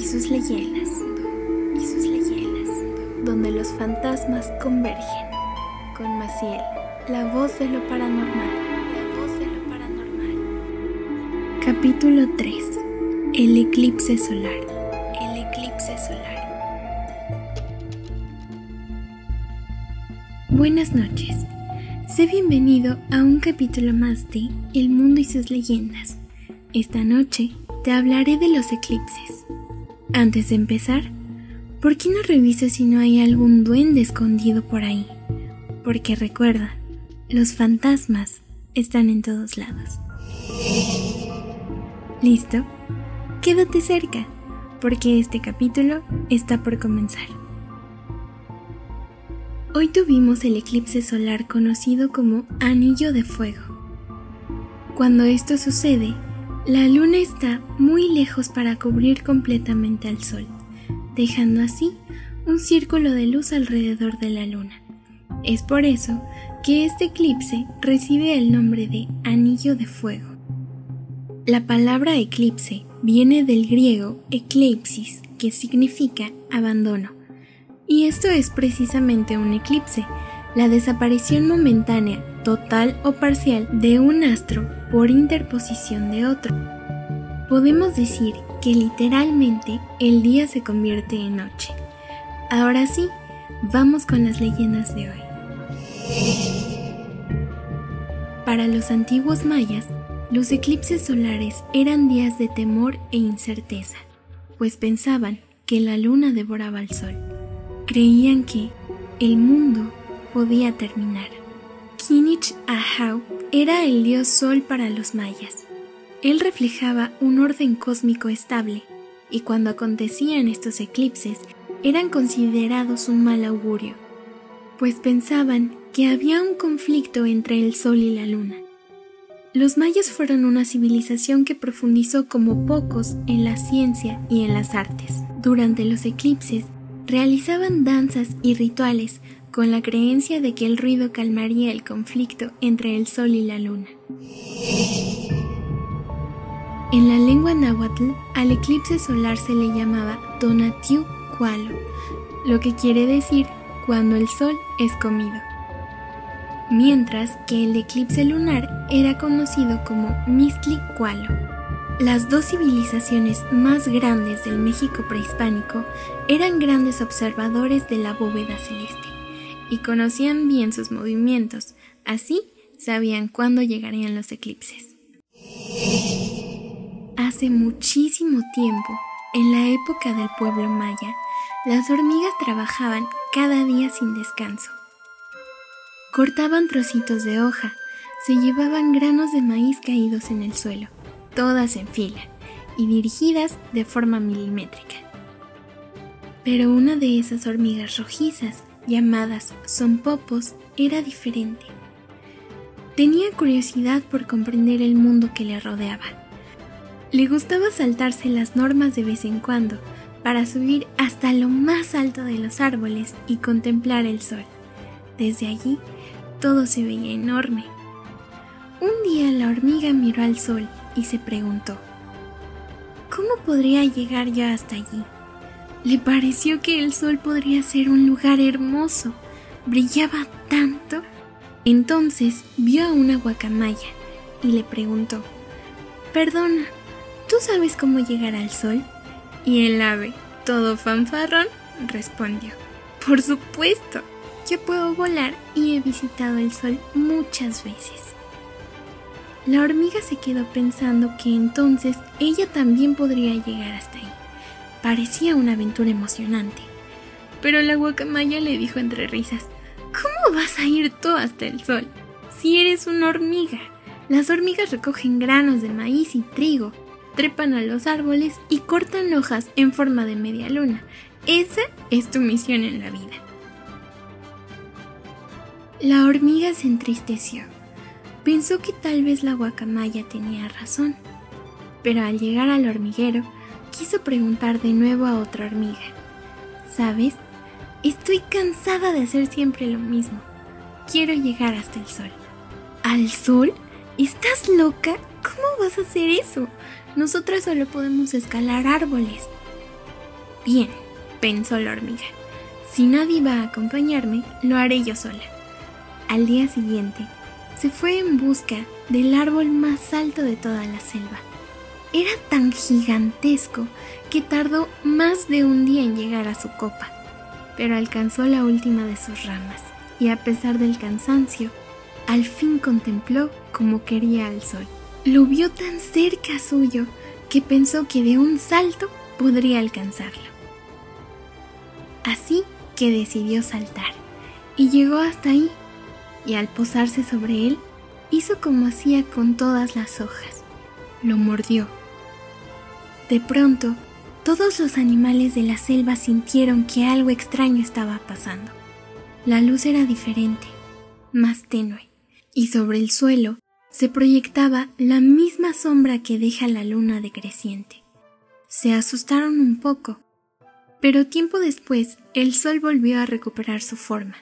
y sus leyendas, y sus leyendas, donde los fantasmas convergen. Con Maciel, la voz de lo paranormal, la voz de lo paranormal. Capítulo 3. El eclipse solar. El eclipse solar. Buenas noches. Sé bienvenido a un capítulo más de El mundo y sus leyendas. Esta noche te hablaré de los eclipses. Antes de empezar, ¿por qué no revisas si no hay algún duende escondido por ahí? Porque recuerda, los fantasmas están en todos lados. ¿Listo? Quédate cerca, porque este capítulo está por comenzar. Hoy tuvimos el eclipse solar conocido como Anillo de Fuego. Cuando esto sucede, la luna está muy lejos para cubrir completamente al sol, dejando así un círculo de luz alrededor de la luna. Es por eso que este eclipse recibe el nombre de anillo de fuego. La palabra eclipse viene del griego eclipsis, que significa abandono. Y esto es precisamente un eclipse, la desaparición momentánea, total o parcial de un astro por interposición de otro. Podemos decir que literalmente el día se convierte en noche. Ahora sí, vamos con las leyendas de hoy. Para los antiguos mayas, los eclipses solares eran días de temor e incerteza, pues pensaban que la luna devoraba el sol. Creían que el mundo podía terminar. Kinich Ahau era el dios sol para los mayas. Él reflejaba un orden cósmico estable, y cuando acontecían estos eclipses eran considerados un mal augurio, pues pensaban que había un conflicto entre el sol y la luna. Los mayas fueron una civilización que profundizó como pocos en la ciencia y en las artes. Durante los eclipses realizaban danzas y rituales con la creencia de que el ruido calmaría el conflicto entre el sol y la luna. En la lengua náhuatl, al eclipse solar se le llamaba Donatiu Kualo, lo que quiere decir cuando el sol es comido. Mientras que el eclipse lunar era conocido como Mistli Kualo. Las dos civilizaciones más grandes del México prehispánico eran grandes observadores de la bóveda celeste y conocían bien sus movimientos, así sabían cuándo llegarían los eclipses. Hace muchísimo tiempo, en la época del pueblo maya, las hormigas trabajaban cada día sin descanso. Cortaban trocitos de hoja, se llevaban granos de maíz caídos en el suelo, todas en fila y dirigidas de forma milimétrica. Pero una de esas hormigas rojizas llamadas son popos, era diferente. Tenía curiosidad por comprender el mundo que le rodeaba. Le gustaba saltarse las normas de vez en cuando para subir hasta lo más alto de los árboles y contemplar el sol. Desde allí todo se veía enorme. Un día la hormiga miró al sol y se preguntó, ¿cómo podría llegar yo hasta allí? Le pareció que el sol podría ser un lugar hermoso. Brillaba tanto. Entonces vio a una guacamaya y le preguntó, Perdona, ¿tú sabes cómo llegar al sol? Y el ave, todo fanfarrón, respondió, Por supuesto, yo puedo volar y he visitado el sol muchas veces. La hormiga se quedó pensando que entonces ella también podría llegar hasta ahí. Parecía una aventura emocionante. Pero la guacamaya le dijo entre risas, ¿Cómo vas a ir tú hasta el sol? Si eres una hormiga. Las hormigas recogen granos de maíz y trigo, trepan a los árboles y cortan hojas en forma de media luna. Esa es tu misión en la vida. La hormiga se entristeció. Pensó que tal vez la guacamaya tenía razón. Pero al llegar al hormiguero, quiso preguntar de nuevo a otra hormiga. ¿Sabes? Estoy cansada de hacer siempre lo mismo. Quiero llegar hasta el sol. ¿Al sol? ¿Estás loca? ¿Cómo vas a hacer eso? Nosotras solo podemos escalar árboles. Bien, pensó la hormiga. Si nadie va a acompañarme, lo haré yo sola. Al día siguiente, se fue en busca del árbol más alto de toda la selva. Era tan gigantesco que tardó más de un día en llegar a su copa, pero alcanzó la última de sus ramas y a pesar del cansancio, al fin contempló como quería al sol. Lo vio tan cerca suyo que pensó que de un salto podría alcanzarlo. Así que decidió saltar y llegó hasta ahí y al posarse sobre él hizo como hacía con todas las hojas. Lo mordió. De pronto, todos los animales de la selva sintieron que algo extraño estaba pasando. La luz era diferente, más tenue, y sobre el suelo se proyectaba la misma sombra que deja la luna decreciente. Se asustaron un poco, pero tiempo después el sol volvió a recuperar su forma.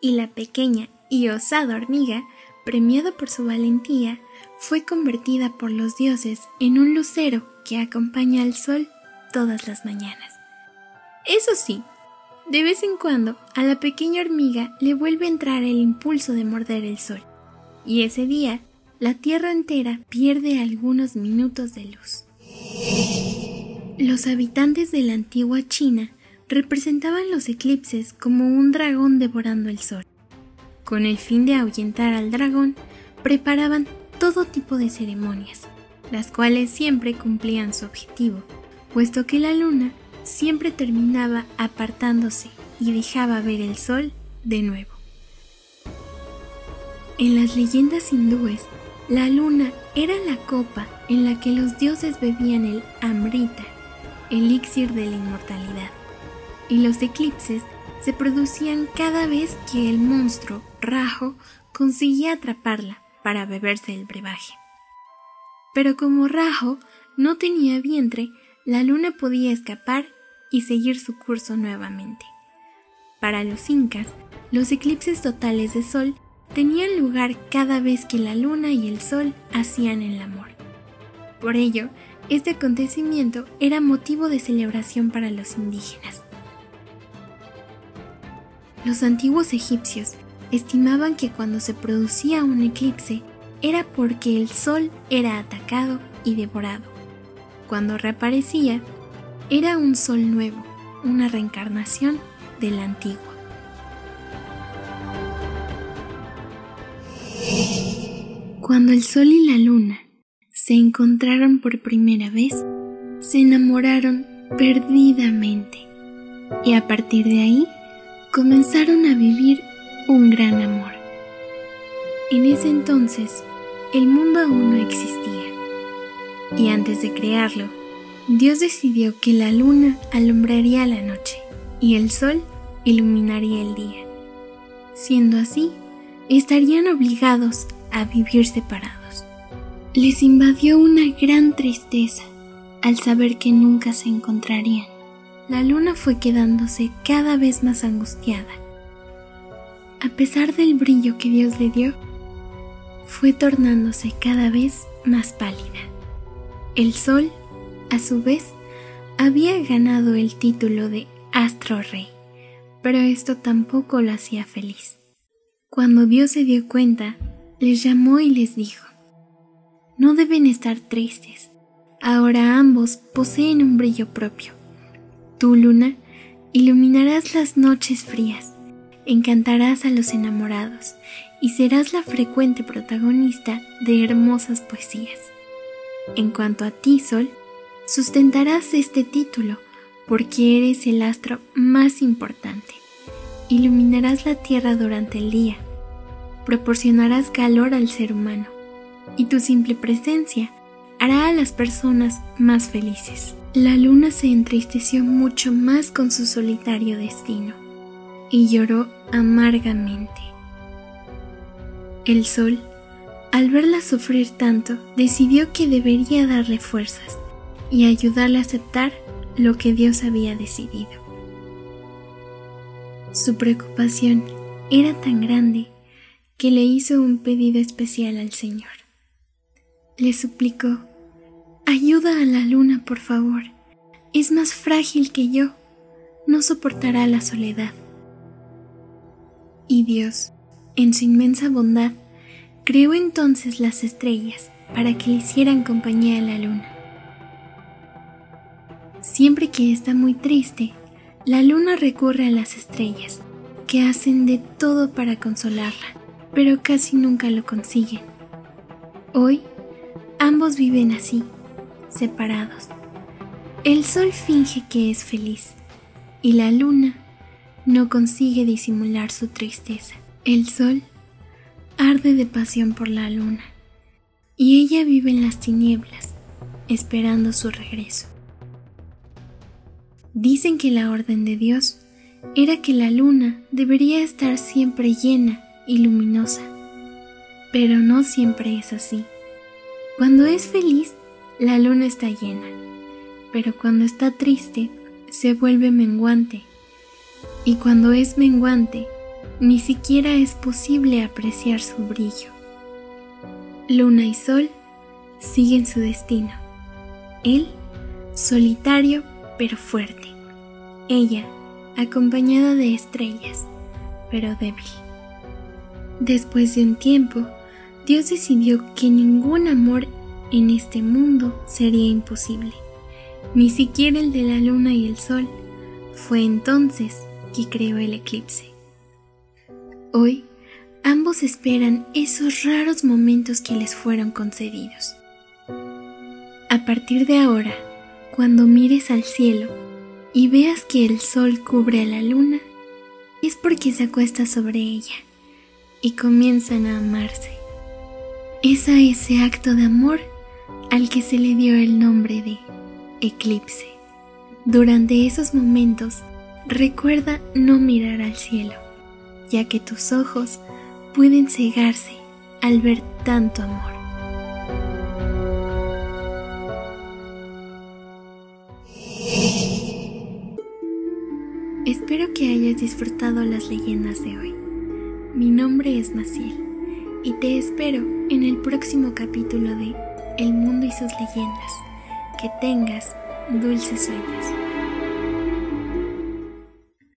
Y la pequeña y osada hormiga, premiada por su valentía, fue convertida por los dioses en un lucero que acompaña al sol todas las mañanas. Eso sí, de vez en cuando, a la pequeña hormiga le vuelve a entrar el impulso de morder el sol, y ese día la Tierra entera pierde algunos minutos de luz. Los habitantes de la antigua China representaban los eclipses como un dragón devorando el sol. Con el fin de ahuyentar al dragón, preparaban todo tipo de ceremonias, las cuales siempre cumplían su objetivo, puesto que la luna siempre terminaba apartándose y dejaba ver el sol de nuevo. En las leyendas hindúes, la luna era la copa en la que los dioses bebían el amrita, elixir de la inmortalidad, y los eclipses se producían cada vez que el monstruo Rajo conseguía atraparla para beberse el brebaje. Pero como Rajo no tenía vientre, la luna podía escapar y seguir su curso nuevamente. Para los incas, los eclipses totales de sol tenían lugar cada vez que la luna y el sol hacían el amor. Por ello, este acontecimiento era motivo de celebración para los indígenas. Los antiguos egipcios estimaban que cuando se producía un eclipse era porque el sol era atacado y devorado cuando reaparecía, era un sol nuevo, una reencarnación del antiguo. Cuando el sol y la luna se encontraron por primera vez, se enamoraron perdidamente y a partir de ahí comenzaron a vivir un gran amor. En ese entonces, el mundo aún no existía y antes de crearlo, Dios decidió que la luna alumbraría la noche y el sol iluminaría el día. Siendo así, estarían obligados a vivir separados. Les invadió una gran tristeza al saber que nunca se encontrarían. La luna fue quedándose cada vez más angustiada. A pesar del brillo que Dios le dio, fue tornándose cada vez más pálida. El Sol, a su vez, había ganado el título de Astro Rey, pero esto tampoco lo hacía feliz. Cuando Dios se dio cuenta, les llamó y les dijo, No deben estar tristes, ahora ambos poseen un brillo propio. Tú, luna, iluminarás las noches frías, encantarás a los enamorados y serás la frecuente protagonista de hermosas poesías. En cuanto a ti, Sol, sustentarás este título porque eres el astro más importante. Iluminarás la Tierra durante el día, proporcionarás calor al ser humano y tu simple presencia hará a las personas más felices. La luna se entristeció mucho más con su solitario destino y lloró amargamente. El sol al verla sufrir tanto, decidió que debería darle fuerzas y ayudarle a aceptar lo que Dios había decidido. Su preocupación era tan grande que le hizo un pedido especial al Señor. Le suplicó, ayuda a la luna, por favor. es más frágil que yo, no soportará la soledad. Y Dios, en su inmensa bondad, creó entonces las estrellas para que le hicieran compañía a la luna. Siempre que está muy triste, la luna recurre a las estrellas, que hacen de todo para consolarla, pero casi nunca lo consiguen. Hoy, ambos viven así, separados. El sol finge que es feliz y la luna no consigue disimular su tristeza. El sol arde de pasión por la luna y ella vive en las tinieblas, esperando su regreso. Dicen que la orden de Dios era que la luna debería estar siempre llena y luminosa, pero no siempre es así. Cuando es feliz, la luna está llena, pero cuando está triste, se vuelve menguante, y cuando es menguante, ni siquiera es posible apreciar su brillo. Luna y sol siguen su destino. Él, solitario pero fuerte. Ella, acompañada de estrellas, pero débil. Después de un tiempo, Dios decidió que ningún amor en este mundo sería imposible, ni siquiera el de la luna y el sol. Fue entonces que creó el eclipse. Hoy, ambos esperan esos raros momentos que les fueron concedidos. A partir de ahora, cuando mires al cielo y veas que el sol cubre a la luna, es porque se acuesta sobre ella y comienzan a amarse. Es a ese acto de amor al que se le dio el nombre de eclipse. Durante esos momentos, recuerda no mirar al cielo, ya que tus ojos pueden cegarse al ver tanto amor. Espero que hayas disfrutado las leyendas de hoy. Mi nombre es Maciel y te espero en el próximo capítulo de El mundo y sus leyendas. Que tengas dulces sueños.